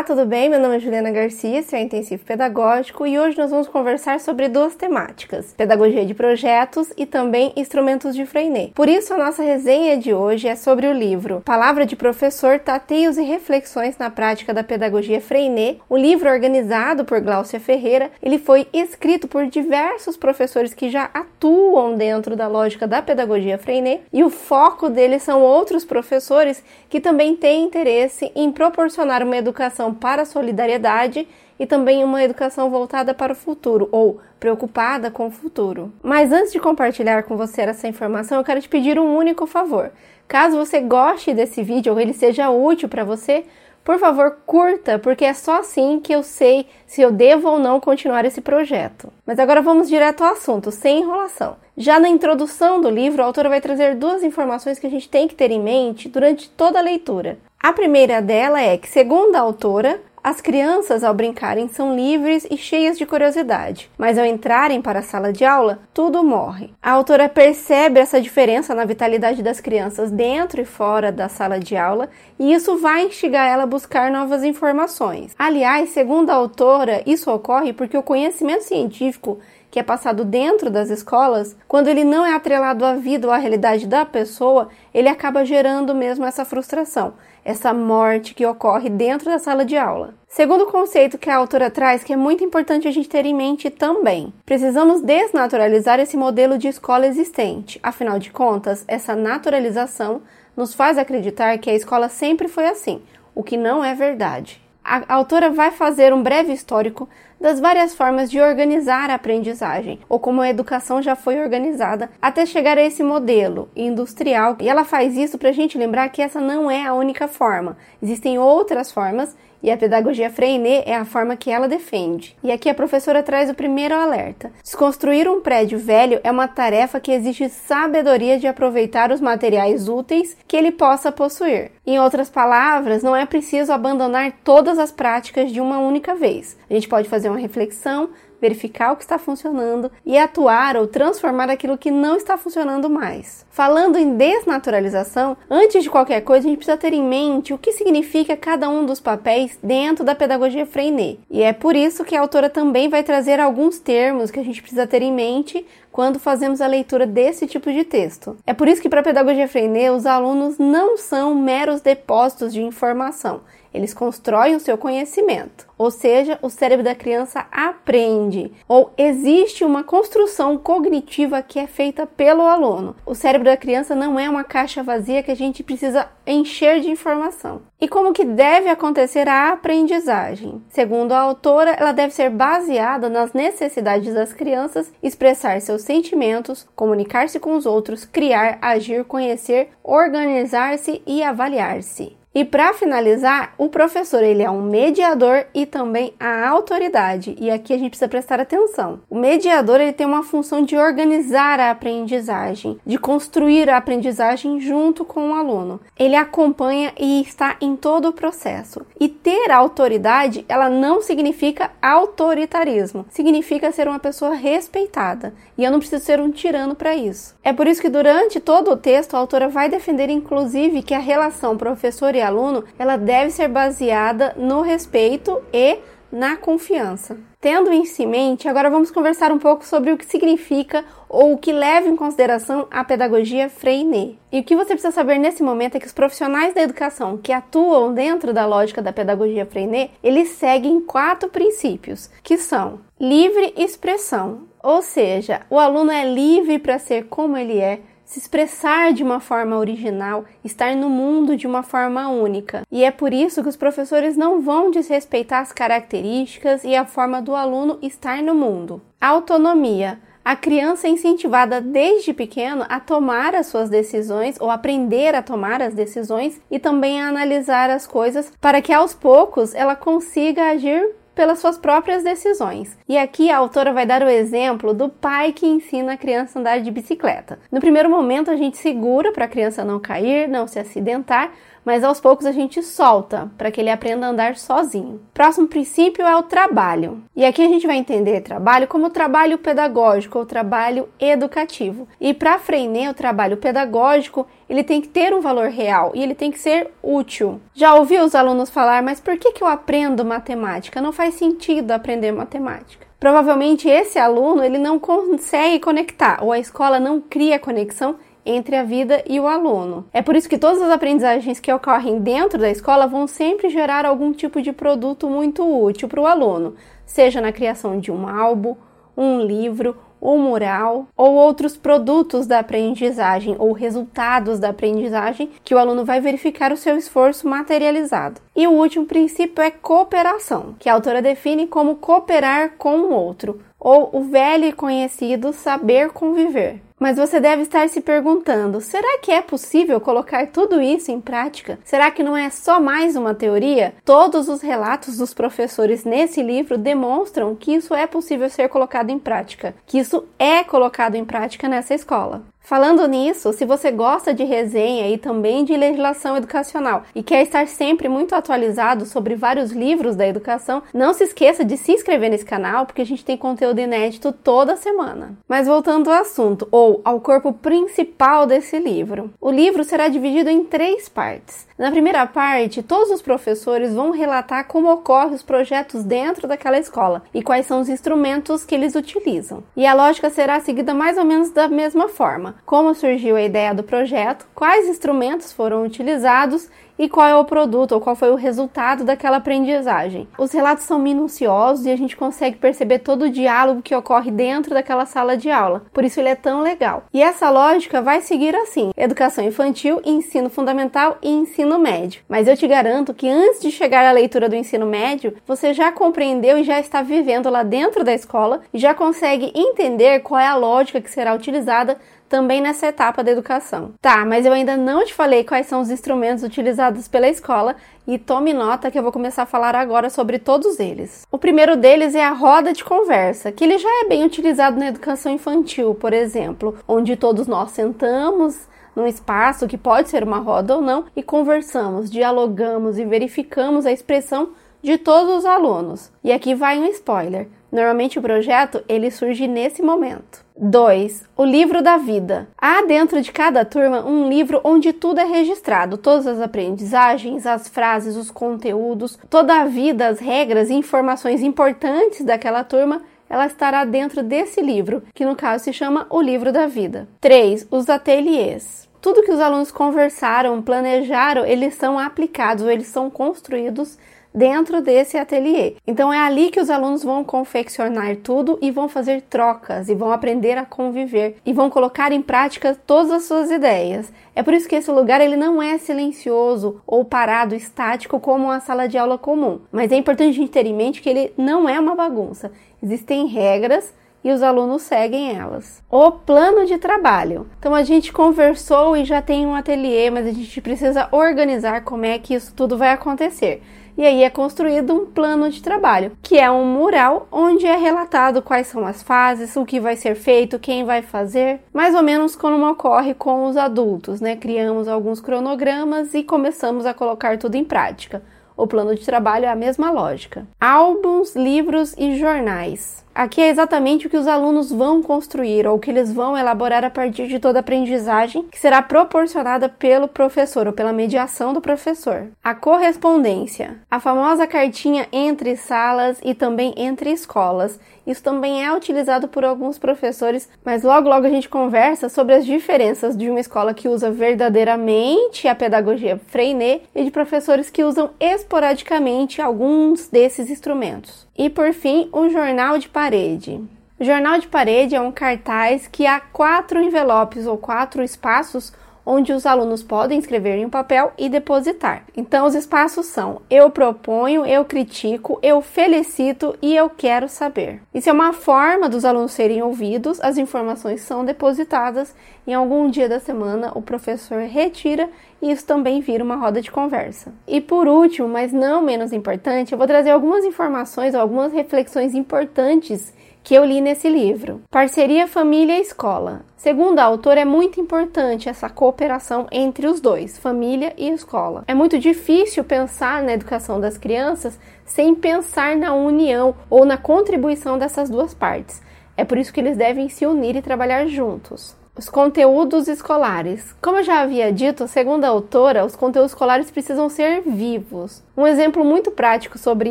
Olá, tudo bem? Meu nome é Juliana Garcia, sou intensivo pedagógico e hoje nós vamos conversar sobre duas temáticas: pedagogia de projetos e também instrumentos de Freinet. Por isso, a nossa resenha de hoje é sobre o livro Palavra de Professor: Tateios e Reflexões na Prática da Pedagogia Freinet. O livro organizado por Gláucia Ferreira, ele foi escrito por diversos professores que já atuam dentro da lógica da pedagogia Freinet e o foco deles são outros professores que também têm interesse em proporcionar uma educação educação para a solidariedade e também uma educação voltada para o futuro ou preocupada com o futuro. Mas antes de compartilhar com você essa informação, eu quero te pedir um único favor. Caso você goste desse vídeo ou ele seja útil para você, por favor, curta, porque é só assim que eu sei se eu devo ou não continuar esse projeto. Mas agora vamos direto ao assunto, sem enrolação. Já na introdução do livro, a autora vai trazer duas informações que a gente tem que ter em mente durante toda a leitura. A primeira dela é que, segundo a autora, as crianças, ao brincarem, são livres e cheias de curiosidade, mas ao entrarem para a sala de aula, tudo morre. A autora percebe essa diferença na vitalidade das crianças dentro e fora da sala de aula, e isso vai instigar ela a buscar novas informações. Aliás, segundo a autora, isso ocorre porque o conhecimento científico que é passado dentro das escolas, quando ele não é atrelado à vida ou à realidade da pessoa, ele acaba gerando mesmo essa frustração, essa morte que ocorre dentro da sala de aula. Segundo conceito que a autora traz, que é muito importante a gente ter em mente também, precisamos desnaturalizar esse modelo de escola existente. Afinal de contas, essa naturalização nos faz acreditar que a escola sempre foi assim, o que não é verdade. A autora vai fazer um breve histórico das várias formas de organizar a aprendizagem, ou como a educação já foi organizada, até chegar a esse modelo industrial. E ela faz isso para a gente lembrar que essa não é a única forma. Existem outras formas e a pedagogia Freinet é a forma que ela defende. E aqui a professora traz o primeiro alerta. Desconstruir um prédio velho é uma tarefa que exige sabedoria de aproveitar os materiais úteis que ele possa possuir. Em outras palavras, não é preciso abandonar todas as práticas de uma única vez. A gente pode fazer uma reflexão, verificar o que está funcionando e atuar ou transformar aquilo que não está funcionando mais. Falando em desnaturalização, antes de qualquer coisa, a gente precisa ter em mente o que significa cada um dos papéis dentro da pedagogia Freinet. E é por isso que a autora também vai trazer alguns termos que a gente precisa ter em mente quando fazemos a leitura desse tipo de texto. É por isso que para a pedagogia Freinet, os alunos não são meros depósitos de informação eles constroem o seu conhecimento, ou seja, o cérebro da criança aprende, ou existe uma construção cognitiva que é feita pelo aluno. O cérebro da criança não é uma caixa vazia que a gente precisa encher de informação. E como que deve acontecer a aprendizagem? Segundo a autora, ela deve ser baseada nas necessidades das crianças, expressar seus sentimentos, comunicar-se com os outros, criar, agir, conhecer, organizar-se e avaliar-se. E para finalizar, o professor ele é um mediador e também a autoridade. E aqui a gente precisa prestar atenção. O mediador ele tem uma função de organizar a aprendizagem, de construir a aprendizagem junto com o aluno. Ele acompanha e está em todo o processo. E ter autoridade, ela não significa autoritarismo. Significa ser uma pessoa respeitada. E eu não preciso ser um tirano para isso. É por isso que durante todo o texto a autora vai defender inclusive que a relação professor e e aluno, ela deve ser baseada no respeito e na confiança. Tendo isso em mente, agora vamos conversar um pouco sobre o que significa ou o que leva em consideração a pedagogia Freinet. E o que você precisa saber nesse momento é que os profissionais da educação que atuam dentro da lógica da pedagogia Freinet, eles seguem quatro princípios, que são livre expressão, ou seja, o aluno é livre para ser como ele é, se expressar de uma forma original, estar no mundo de uma forma única. E é por isso que os professores não vão desrespeitar as características e a forma do aluno estar no mundo. Autonomia. A criança é incentivada desde pequeno a tomar as suas decisões ou aprender a tomar as decisões e também a analisar as coisas para que aos poucos ela consiga agir pelas suas próprias decisões. E aqui a autora vai dar o exemplo do pai que ensina a criança a andar de bicicleta. No primeiro momento, a gente segura para a criança não cair, não se acidentar, mas aos poucos a gente solta para que ele aprenda a andar sozinho. Próximo princípio é o trabalho. E aqui a gente vai entender trabalho como trabalho pedagógico ou trabalho educativo. E para Freinet, o trabalho pedagógico ele tem que ter um valor real e ele tem que ser útil. Já ouvi os alunos falar, mas por que, que eu aprendo matemática? Não faz sentido aprender matemática. Provavelmente esse aluno ele não consegue conectar ou a escola não cria conexão entre a vida e o aluno. É por isso que todas as aprendizagens que ocorrem dentro da escola vão sempre gerar algum tipo de produto muito útil para o aluno, seja na criação de um álbum, um livro, um mural ou outros produtos da aprendizagem ou resultados da aprendizagem que o aluno vai verificar o seu esforço materializado. E o último princípio é cooperação, que a autora define como cooperar com o outro, ou o velho e conhecido saber conviver. Mas você deve estar se perguntando: será que é possível colocar tudo isso em prática? Será que não é só mais uma teoria? Todos os relatos dos professores nesse livro demonstram que isso é possível ser colocado em prática, que isso é colocado em prática nessa escola. Falando nisso, se você gosta de resenha e também de legislação educacional e quer estar sempre muito atualizado sobre vários livros da educação, não se esqueça de se inscrever nesse canal porque a gente tem conteúdo inédito toda semana. Mas voltando ao assunto, ou ao corpo principal desse livro. O livro será dividido em três partes. Na primeira parte, todos os professores vão relatar como ocorrem os projetos dentro daquela escola e quais são os instrumentos que eles utilizam. E a lógica será seguida mais ou menos da mesma forma: como surgiu a ideia do projeto, quais instrumentos foram utilizados e qual é o produto ou qual foi o resultado daquela aprendizagem. Os relatos são minuciosos e a gente consegue perceber todo o diálogo que ocorre dentro daquela sala de aula. Por isso ele é tão legal. E essa lógica vai seguir assim: educação infantil, ensino fundamental e ensino médio. Mas eu te garanto que antes de chegar à leitura do ensino médio, você já compreendeu e já está vivendo lá dentro da escola e já consegue entender qual é a lógica que será utilizada também nessa etapa da educação. Tá, mas eu ainda não te falei quais são os instrumentos utilizados pela escola e tome nota que eu vou começar a falar agora sobre todos eles. O primeiro deles é a roda de conversa, que ele já é bem utilizado na educação infantil, por exemplo, onde todos nós sentamos num espaço que pode ser uma roda ou não e conversamos, dialogamos e verificamos a expressão de todos os alunos. E aqui vai um spoiler. Normalmente o projeto ele surge nesse momento. 2. O livro da vida. Há dentro de cada turma um livro onde tudo é registrado, todas as aprendizagens, as frases, os conteúdos, toda a vida, as regras e informações importantes daquela turma ela estará dentro desse livro, que no caso se chama O Livro da Vida. 3. Os ateliês. Tudo que os alunos conversaram, planejaram, eles são aplicados eles são construídos dentro desse ateliê. Então é ali que os alunos vão confeccionar tudo e vão fazer trocas e vão aprender a conviver e vão colocar em prática todas as suas ideias. É por isso que esse lugar ele não é silencioso ou parado, estático como uma sala de aula comum. Mas é importante a gente ter em mente que ele não é uma bagunça. Existem regras e os alunos seguem elas. O plano de trabalho. Então a gente conversou e já tem um ateliê, mas a gente precisa organizar como é que isso tudo vai acontecer e aí é construído um plano de trabalho, que é um mural onde é relatado quais são as fases, o que vai ser feito, quem vai fazer, mais ou menos como ocorre com os adultos, né? Criamos alguns cronogramas e começamos a colocar tudo em prática. O plano de trabalho é a mesma lógica. Álbuns, livros e jornais. Aqui é exatamente o que os alunos vão construir ou que eles vão elaborar a partir de toda a aprendizagem que será proporcionada pelo professor ou pela mediação do professor. A correspondência, a famosa cartinha entre salas e também entre escolas. Isso também é utilizado por alguns professores, mas logo logo a gente conversa sobre as diferenças de uma escola que usa verdadeiramente a pedagogia Freinet e de professores que usam esporadicamente alguns desses instrumentos. E por fim, o jornal de parede. O jornal de parede é um cartaz que há quatro envelopes ou quatro espaços onde os alunos podem escrever em um papel e depositar. Então, os espaços são: eu proponho, eu critico, eu felicito e eu quero saber. Isso é uma forma dos alunos serem ouvidos, as informações são depositadas, em algum dia da semana o professor retira e isso também vira uma roda de conversa. E por último, mas não menos importante, eu vou trazer algumas informações, algumas reflexões importantes que eu li nesse livro. Parceria família-escola. Segundo a autora, é muito importante essa cooperação entre os dois, família e escola. É muito difícil pensar na educação das crianças sem pensar na união ou na contribuição dessas duas partes. É por isso que eles devem se unir e trabalhar juntos. Os conteúdos escolares. Como eu já havia dito, segundo a autora, os conteúdos escolares precisam ser vivos. Um exemplo muito prático sobre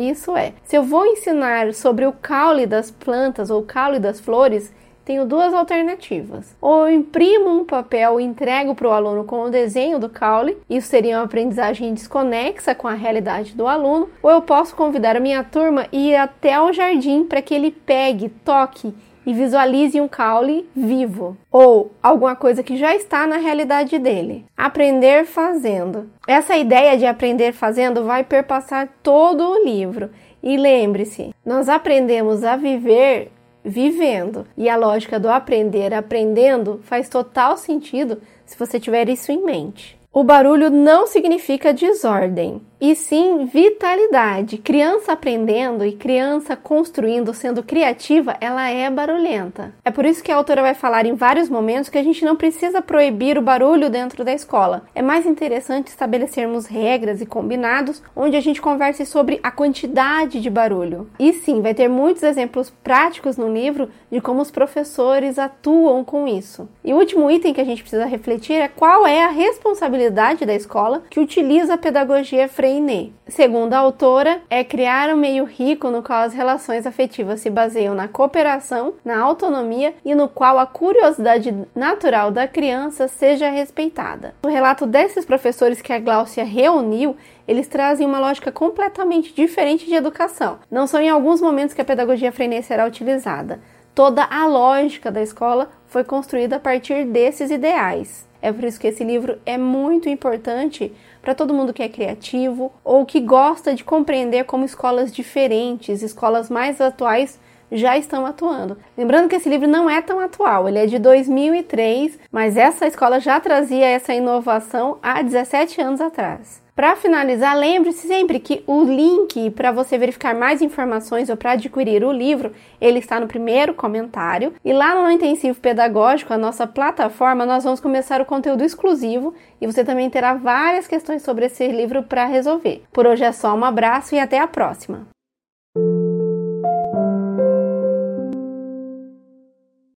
isso é: se eu vou ensinar sobre o caule das plantas ou o caule das flores, tenho duas alternativas. Ou eu imprimo um papel e entrego para o aluno com o desenho do caule, isso seria uma aprendizagem desconexa com a realidade do aluno, ou eu posso convidar a minha turma e ir até o jardim para que ele pegue, toque e visualize um caule vivo ou alguma coisa que já está na realidade dele. Aprender fazendo. Essa ideia de aprender fazendo vai perpassar todo o livro. E lembre-se, nós aprendemos a viver vivendo. E a lógica do aprender aprendendo faz total sentido se você tiver isso em mente. O barulho não significa desordem e sim vitalidade. Criança aprendendo e criança construindo, sendo criativa, ela é barulhenta. É por isso que a autora vai falar em vários momentos que a gente não precisa proibir o barulho dentro da escola. É mais interessante estabelecermos regras e combinados onde a gente converse sobre a quantidade de barulho. E sim, vai ter muitos exemplos práticos no livro de como os professores atuam com isso. E o último item que a gente precisa refletir é qual é a responsabilidade da escola que utiliza a pedagogia Freinet. Segundo a autora, é criar um meio rico no qual as relações afetivas se baseiam na cooperação, na autonomia e no qual a curiosidade natural da criança seja respeitada. O relato desses professores que a Gláucia reuniu eles trazem uma lógica completamente diferente de educação. Não são em alguns momentos que a pedagogia Freinet será utilizada. Toda a lógica da escola foi construída a partir desses ideais. É por isso que esse livro é muito importante para todo mundo que é criativo ou que gosta de compreender como escolas diferentes, escolas mais atuais já estão atuando. Lembrando que esse livro não é tão atual, ele é de 2003, mas essa escola já trazia essa inovação há 17 anos atrás. Para finalizar, lembre-se sempre que o link para você verificar mais informações ou para adquirir o livro, ele está no primeiro comentário. E lá no Intensivo Pedagógico, a nossa plataforma, nós vamos começar o conteúdo exclusivo e você também terá várias questões sobre esse livro para resolver. Por hoje é só um abraço e até a próxima.